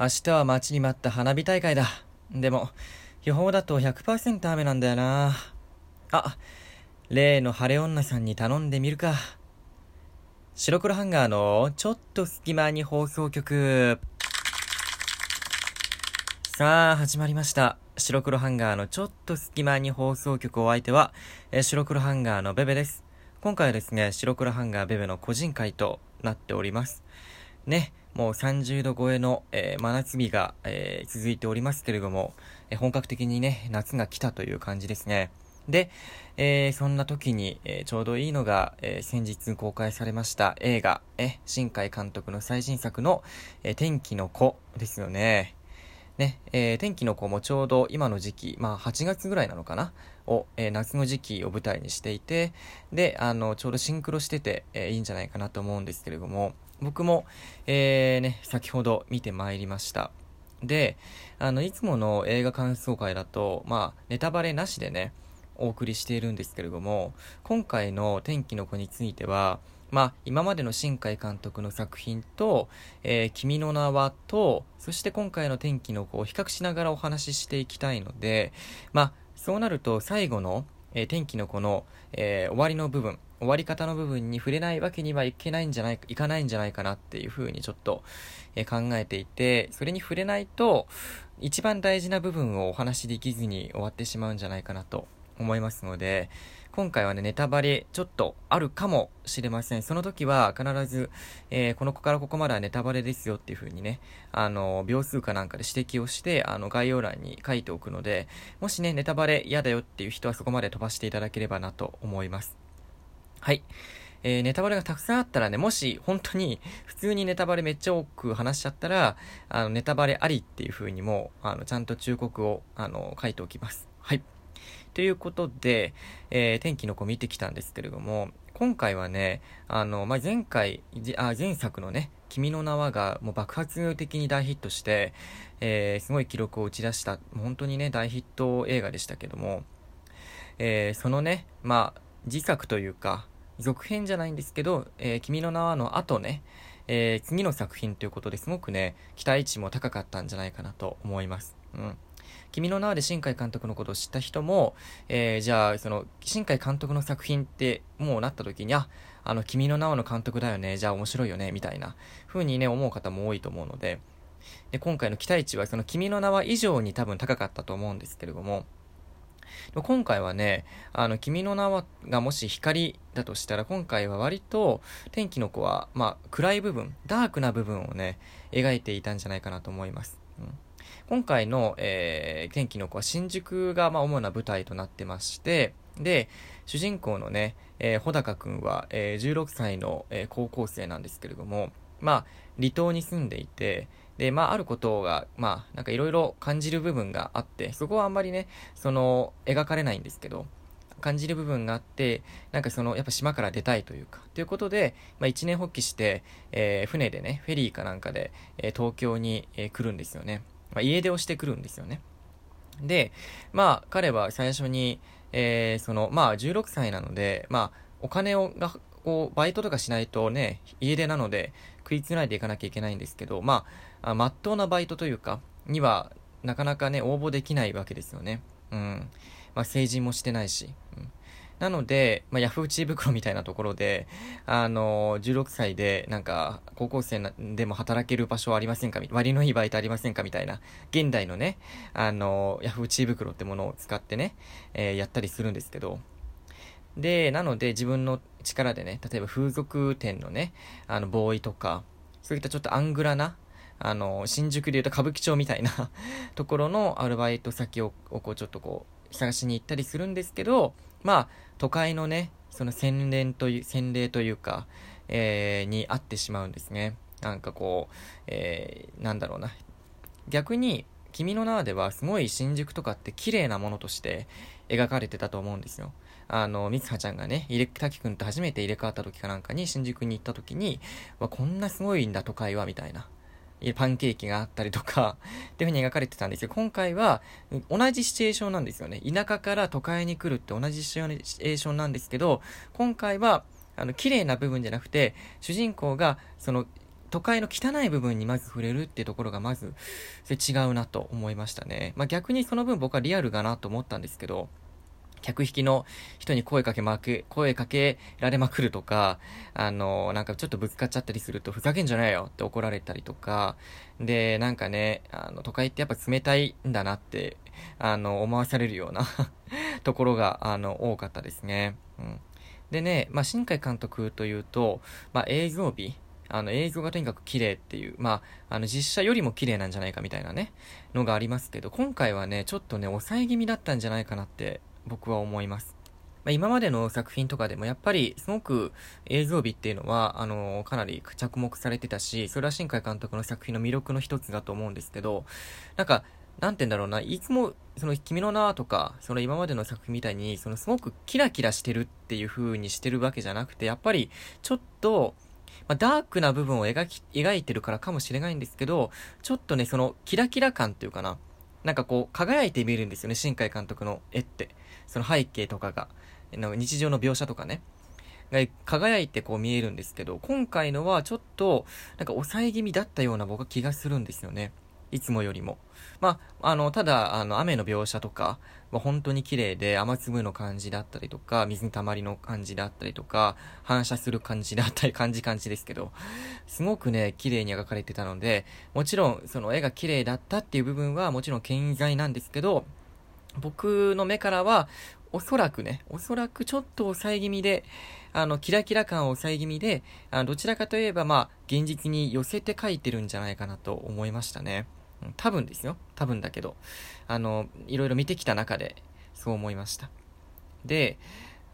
明日は待ちに待った花火大会だ。でも、予報だと100%雨なんだよな。あ、例の晴れ女さんに頼んでみるか。白黒ハンガーのちょっと隙間に放送局。さあ、始まりました。白黒ハンガーのちょっと隙間に放送局お相手は、え白黒ハンガーのベベです。今回はですね、白黒ハンガーベベの個人会となっております。ね、もう30度超えの、えー真夏日が、えー続いておりますけれども、えー本格的にね、夏が来たという感じですね。で、えそんな時に、えちょうどいいのが、え先日公開されました映画、え、新海監督の最新作の、え天気の子ですよね。ね、えー天気の子もちょうど今の時期、まあ8月ぐらいなのかなを、えー夏の時期を舞台にしていて、で、あの、ちょうどシンクロしてて、えーいいんじゃないかなと思うんですけれども、僕も、えーね、先ほど見てまいりました。で、あの、いつもの映画感想会だと、まあ、ネタバレなしでね、お送りしているんですけれども、今回の天気の子については、まあ、今までの新海監督の作品と、えー君の名はと、そして今回の天気の子を比較しながらお話ししていきたいので、まあ、そうなると最後の、えー天気のこの、えー終わりの部分、終わり方の部分に触れないわけにはいけないんじゃない、いかないんじゃないかなっていうふうにちょっと、えー考えていて、それに触れないと、一番大事な部分をお話しできずに終わってしまうんじゃないかなと思いますので、今回はね、ネタバレちょっとあるかもしれません。その時は必ず、えーこの子からここまではネタバレですよっていう風にね、あの、秒数かなんかで指摘をして、あの、概要欄に書いておくので、もしね、ネタバレ嫌だよっていう人はそこまで飛ばしていただければなと思います。はい。えーネタバレがたくさんあったらね、もし本当に普通にネタバレめっちゃ多く話しちゃったら、あの、ネタバレありっていう風にも、あの、ちゃんと忠告を、あの、書いておきます。はい。ということで、えー天気の子見てきたんですけれども、今回はね、あの、まあ、前回、あ、前作のね、君の名はがもう爆発的に大ヒットして、えーすごい記録を打ち出した、本当にね、大ヒット映画でしたけども、えーそのね、まあ、次作というか、続編じゃないんですけど、えー君の名はの後ね、え次の作品ということですごくね、期待値も高かったんじゃないかなと思います。うん。君の名はで新海監督のことを知った人も、えーじゃあ、その、新海監督の作品ってもうなった時に、あ、あの、君の名はの監督だよね、じゃあ面白いよね、みたいな風にね、思う方も多いと思うので、で、今回の期待値はその君の名は以上に多分高かったと思うんですけれども、今回はね、あの、君の名はがもし光だとしたら、今回は割と、天気の子は、まあ、暗い部分、ダークな部分をね、描いていたんじゃないかなと思います。うん。今回の、えー天気の子は新宿が、まあ、主な舞台となってまして、で、主人公のね、えー穂高くんは、えー16歳の、えー高校生なんですけれども、まあ、離島に住んでいて、で、まあ、あることが、まあ、なんかいろいろ感じる部分があって、そこはあんまりね、その、描かれないんですけど、感じる部分があって、なんかその、やっぱ島から出たいというか、ということで、まあ一年発起して、えー船でね、フェリーかなんかで、えー東京に、えー来るんですよね。まあ家出をしてくるんですよね。で、まあ彼は最初に、えーその、まあ16歳なので、まあお金をが、こう、バイトとかしないとね、家出なので食いつないでいかなきゃいけないんですけど、まあ、あまっとうなバイトというか、には、なかなかね、応募できないわけですよね。うん。まあ、成人もしてないし。うんなので、まあ、ヤフー知恵袋みたいなところで、あの16歳で、なんか、高校生なでも働ける場所ありませんか？割のいいバイトありませんか？みたいな、現代のね、あのヤフー知恵袋ってものを使ってね、えーやったりするんですけど、で、なので自分の力でね、例えば風俗店のね、あの、ボーイとか、そういったちょっとアングラな、あの、新宿で言うと歌舞伎町みたいな ところのアルバイト先を、をこうちょっとこう、探しに行ったりするんですけど、まあ、都会のね、その洗練という、洗礼というか、えーに合ってしまうんですね。なんかこう、えーなんだろうな。逆に、君の名はではすごい新宿とかって綺麗なものとして描かれてたと思うんですよ。あの、みつはちゃんがね、入れ、滝くんと初めて入れ替わった時かなんかに新宿に行った時に、わ、こんなすごいんだ都会は、みたいな。パンケーキがあったりとか、っていう風に描かれてたんですけど、今回は同じシチュエーションなんですよね。田舎から都会に来るって同じシチュエーションなんですけど、今回は、あの、綺麗な部分じゃなくて、主人公が、その、都会の汚い部分にまず触れるっていうところがまず、それ違うなと思いましたね。まあ逆にその分僕はリアルだなと思ったんですけど、客引きの人に声かけまく、声かけられまくるとか、あの、なんかちょっとぶつかっちゃったりすると、ふざけんじゃないよって怒られたりとか、で、なんかね、あの、都会ってやっぱ冷たいんだなって、あの、思わされるような ところが、あの、多かったですね。うん。でね、まあ、新海監督というと、まあ、映像美、あの、映像がとにかく綺麗っていう、まあ、あの、実写よりも綺麗なんじゃないかみたいなね、のがありますけど、今回はね、ちょっとね、抑え気味だったんじゃないかなって僕は思います。まあ、今までの作品とかでもやっぱりすごく映像美っていうのは、あの、かなり着目されてたし、それは新海監督の作品の魅力の一つだと思うんですけど、なんか、なんて言うんだろうな、いつも、その、君の名とか、その今までの作品みたいに、その、すごくキラキラしてるっていう風にしてるわけじゃなくて、やっぱり、ちょっと、まあ、ダークな部分を描き、描いてるからかもしれないんですけど、ちょっとね、その、キラキラ感っていうかな、なんかこう、輝いて見えるんですよね、新海監督の絵って。その背景とかが。日常の描写とかね。が輝いてこう見えるんですけど、今回のはちょっと、なんか抑え気味だったような僕は気がするんですよね。いつもよりも。まあ、あの、ただ、あの、雨の描写とかは本当に綺麗で、雨粒の感じだったりとか、水の溜まりの感じだったりとか、反射する感じだったり、感じ感じですけど、すごくね、綺麗に描かれてたので、もちろん、その絵が綺麗だったっていう部分はもちろん健在なんですけど、僕の目からは、おそらくね、おそらくちょっと抑え気味で、あの、キラキラ感を抑え気味で、あどちらかといえば、まあ、現実に寄せて描いてるんじゃないかなと思いましたね。多分ですよ。多分だけど。あの、いろいろ見てきた中で、そう思いました。で、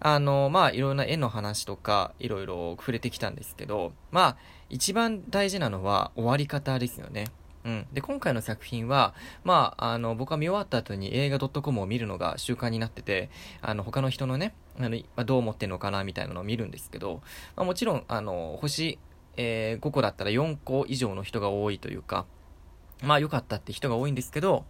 あの、まあ、いろんな絵の話とか、いろいろ触れてきたんですけど、まあ、一番大事なのは終わり方ですよね。うん。で、今回の作品は、まあ、あの、僕は見終わった後に映画 .com を見るのが習慣になってて、あの、他の人のね、あの、ま、どう思ってんのかな、みたいなのを見るんですけど、まあ、もちろん、あの、星、えー、5個だったら4個以上の人が多いというか、まあ良かったって人が多いんですけど、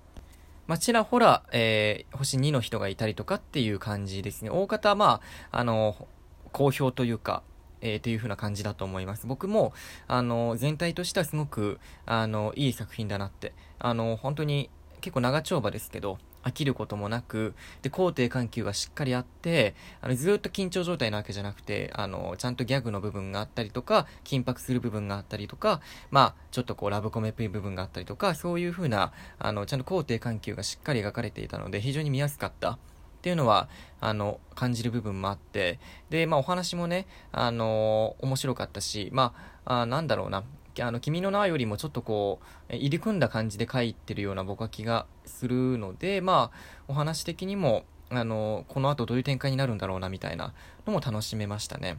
まあ、ちらほら、えー、星2の人がいたりとかっていう感じですね。大方、まあ、あの、好評というか、えー、という風な感じだと思います。僕も、あの、全体としてはすごく、あの、いい作品だなって。あの、本当に、結構長丁場ですけど、飽きることもなく、で、肯定緩急がしっかりあって、あの、ずっと緊張状態なわけじゃなくて、あの、ちゃんとギャグの部分があったりとか、緊迫する部分があったりとか、まあ、ちょっとこう、ラブコメっぽい部分があったりとか、そういう風な、あの、ちゃんと肯定緩急がしっかり描かれていたので、非常に見やすかった。っていうのは、あの、感じる部分もあって、で、まあお話もね、あの面白かったし、まあ、あなんだろうな、あの、君の名よりもちょっとこう、入り組んだ感じで書いてるような僕は気がするので、まあ、お話的にも、あの、この後どういう展開になるんだろうな、みたいなのも楽しめましたね。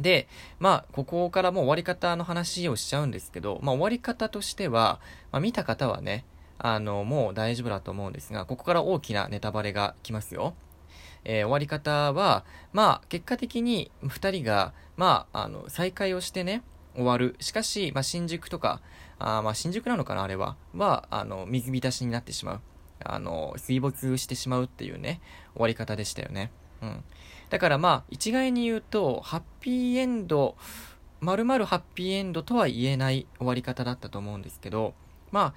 で、まあ、ここからもう終わり方の話をしちゃうんですけど、まあ、終わり方としては、まあ、見た方はね、あの、もう大丈夫だと思うんですが、ここから大きなネタバレが来ますよ。えー、終わり方は、まあ、結果的に2人が、まあ、あの、再会をしてね、終わる。しかし、まあ、新宿とか、あまあ、新宿なのかな、あれは。は、あの、水浸しになってしまう。あの、水没してしまうっていうね、終わり方でしたよね。うん。だからまあ、一概に言うと、ハッピーエンド、まるハッピーエンドとは言えない終わり方だったと思うんですけど、まあ、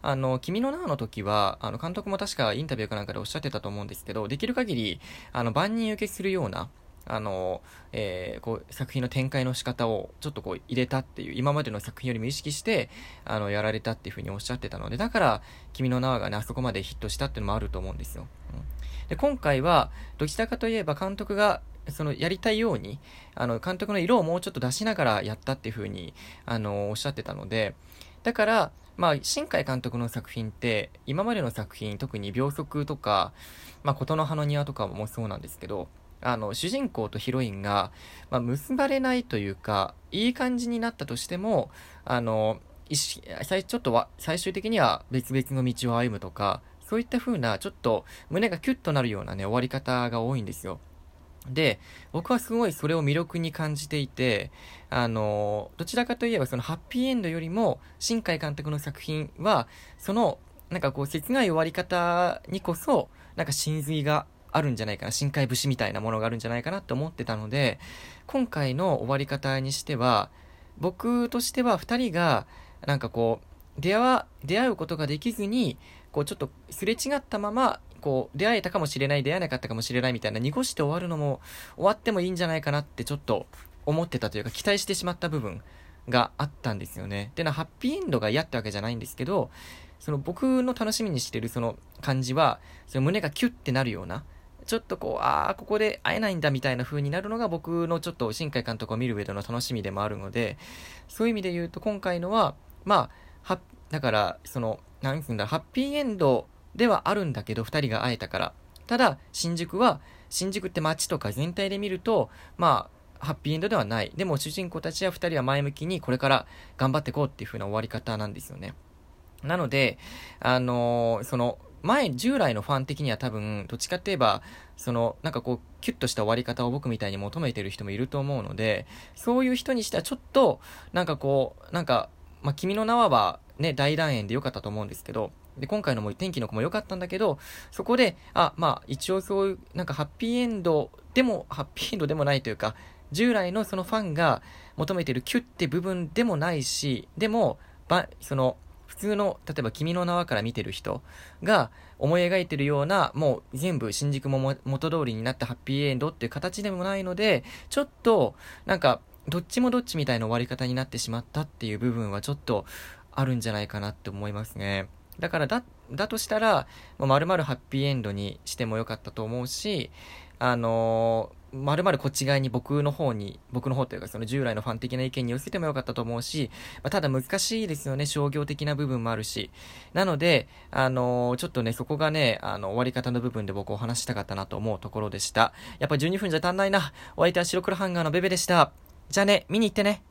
あの、君の名はの時は、あの、監督も確かインタビューかなんかでおっしゃってたと思うんですけど、できる限り、あの、万人受けするような、あの、えー、こう、作品の展開の仕方をちょっとこう入れたっていう、今までの作品よりも意識して、あの、やられたっていうふうにおっしゃってたので、だから、君の名はがね、あそこまでヒットしたっていうのもあると思うんですよ。うん、で、今回は、どちらかといえば監督が、その、やりたいように、あの、監督の色をもうちょっと出しながらやったっていうふうに、あの、おっしゃってたので、だから、まあ、新海監督の作品って、今までの作品、特に秒速とか、まあ、琴の葉の庭とかもそうなんですけど、あの、主人公とヒロインが、まあ、結ばれないというか、いい感じになったとしても、あの、最、ちょっとは、最終的には別々の道を歩むとか、そういった風な、ちょっと胸がキュッとなるようなね、終わり方が多いんですよ。で、僕はすごいそれを魅力に感じていて、あの、どちらかといえばそのハッピーエンドよりも、新海監督の作品は、その、なんかこう、切ない終わり方にこそ、なんか真髄があるんじゃないかな、深海節みたいなものがあるんじゃないかなって思ってたので、今回の終わり方にしては、僕としては2人が、なんかこう、出会わ、出会うことができずに、こう、ちょっとすれ違ったまま、こう、出会えたかもしれない、出会えなかったかもしれないみたいな、濁して終わるのも、終わってもいいんじゃないかなってちょっと思ってたというか、期待してしまった部分があったんですよね。っていうのは、ハッピーエンドが嫌ってわけじゃないんですけど、その僕の楽しみにしてるその感じは、その胸がキュッてなるような、ちょっとこう、ああ、ここで会えないんだみたいな風になるのが僕のちょっと新海監督を見る上での楽しみでもあるので、そういう意味で言うと今回のは、まあ、は、だから、その、なんつうんだ、ハッピーエンドではあるんだけど、二人が会えたから。ただ、新宿は、新宿って街とか全体で見ると、まあ、ハッピーエンドではない。でも主人公たちは二人は前向きにこれから頑張っていこうっていう風な終わり方なんですよね。なので、あのー、その、前、従来のファン的には多分、どっちかって言えば、その、なんかこう、キュッとした終わり方を僕みたいに求めてる人もいると思うので、そういう人にしてはちょっと、なんかこう、なんか、まあ、君の名はね、大団円で良かったと思うんですけど、で、今回のも天気の子も良かったんだけど、そこで、あ、まあ、一応そういう、なんかハッピーエンドでも、ハッピーエンドでもないというか、従来のそのファンが求めてるキュッて部分でもないし、でも、ば、その、普通の、例えば君の名はから見てる人が思い描いてるような、もう全部新宿も元通りになったハッピーエンドっていう形でもないので、ちょっと、なんか、どっちもどっちみたいな終わり方になってしまったっていう部分はちょっとあるんじゃないかなって思いますね。だからだ、だとしたら、まるまるハッピーエンドにしてもよかったと思うし、あのまるまるこっち側に僕の方に、僕の方というかその従来のファン的な意見に寄せてもよかったと思うし、まあ、ただ難しいですよね、商業的な部分もあるし。なので、あの、ちょっとね、そこがね、あの、終わり方の部分で僕お話したかったなと思うところでした。やっぱ12分じゃ足んないな。お相手は白黒ハンガーのベベでした。じゃあね、見に行ってね。